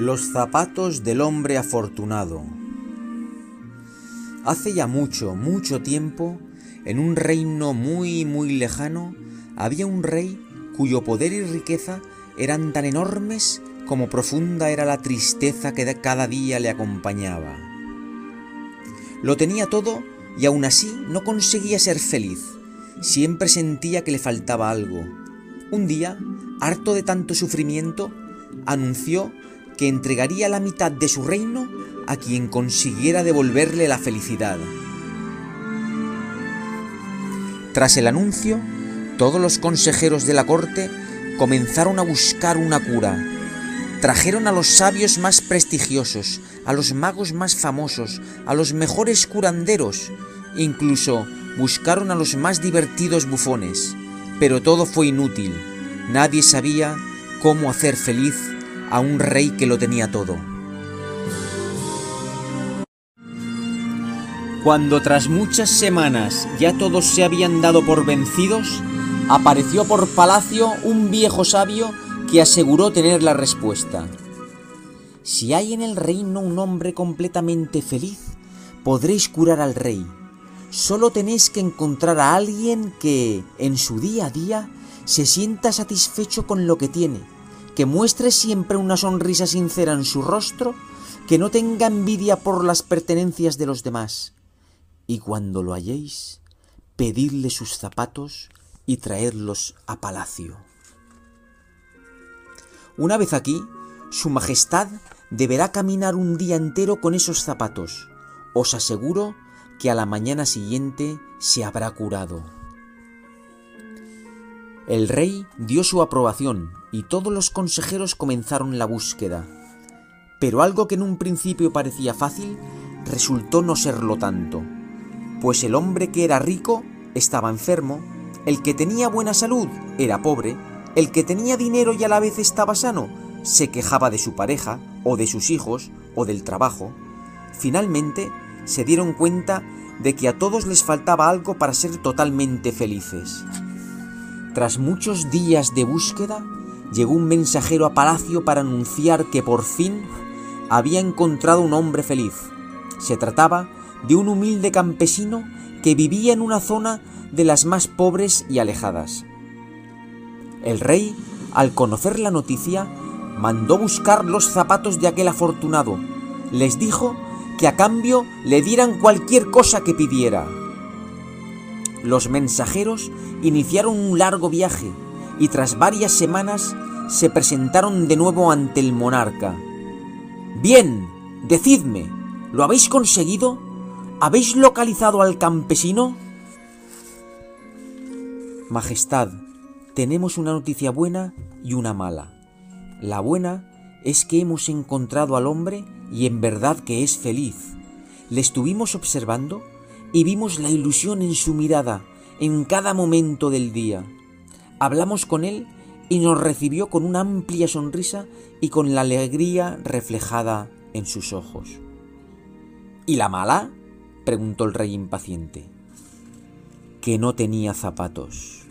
Los zapatos del hombre afortunado. Hace ya mucho, mucho tiempo, en un reino muy, muy lejano, había un rey cuyo poder y riqueza eran tan enormes como profunda era la tristeza que cada día le acompañaba. Lo tenía todo y aún así no conseguía ser feliz. Siempre sentía que le faltaba algo. Un día, harto de tanto sufrimiento, anunció que entregaría la mitad de su reino a quien consiguiera devolverle la felicidad. Tras el anuncio, todos los consejeros de la corte comenzaron a buscar una cura. Trajeron a los sabios más prestigiosos, a los magos más famosos, a los mejores curanderos, incluso buscaron a los más divertidos bufones, pero todo fue inútil. Nadie sabía cómo hacer feliz a un rey que lo tenía todo. Cuando tras muchas semanas ya todos se habían dado por vencidos, apareció por palacio un viejo sabio que aseguró tener la respuesta. Si hay en el reino un hombre completamente feliz, podréis curar al rey. Solo tenéis que encontrar a alguien que, en su día a día, se sienta satisfecho con lo que tiene que muestre siempre una sonrisa sincera en su rostro, que no tenga envidia por las pertenencias de los demás. Y cuando lo halléis, pedidle sus zapatos y traedlos a palacio. Una vez aquí, Su Majestad deberá caminar un día entero con esos zapatos. Os aseguro que a la mañana siguiente se habrá curado. El rey dio su aprobación y todos los consejeros comenzaron la búsqueda. Pero algo que en un principio parecía fácil resultó no serlo tanto, pues el hombre que era rico estaba enfermo, el que tenía buena salud era pobre, el que tenía dinero y a la vez estaba sano se quejaba de su pareja o de sus hijos o del trabajo. Finalmente se dieron cuenta de que a todos les faltaba algo para ser totalmente felices. Tras muchos días de búsqueda, llegó un mensajero a palacio para anunciar que por fin había encontrado un hombre feliz. Se trataba de un humilde campesino que vivía en una zona de las más pobres y alejadas. El rey, al conocer la noticia, mandó buscar los zapatos de aquel afortunado. Les dijo que a cambio le dieran cualquier cosa que pidiera. Los mensajeros iniciaron un largo viaje y tras varias semanas se presentaron de nuevo ante el monarca. Bien, decidme, ¿lo habéis conseguido? ¿Habéis localizado al campesino? Majestad, tenemos una noticia buena y una mala. La buena es que hemos encontrado al hombre y en verdad que es feliz. Le estuvimos observando y vimos la ilusión en su mirada en cada momento del día. Hablamos con él y nos recibió con una amplia sonrisa y con la alegría reflejada en sus ojos. ¿Y la mala? preguntó el rey impaciente. Que no tenía zapatos.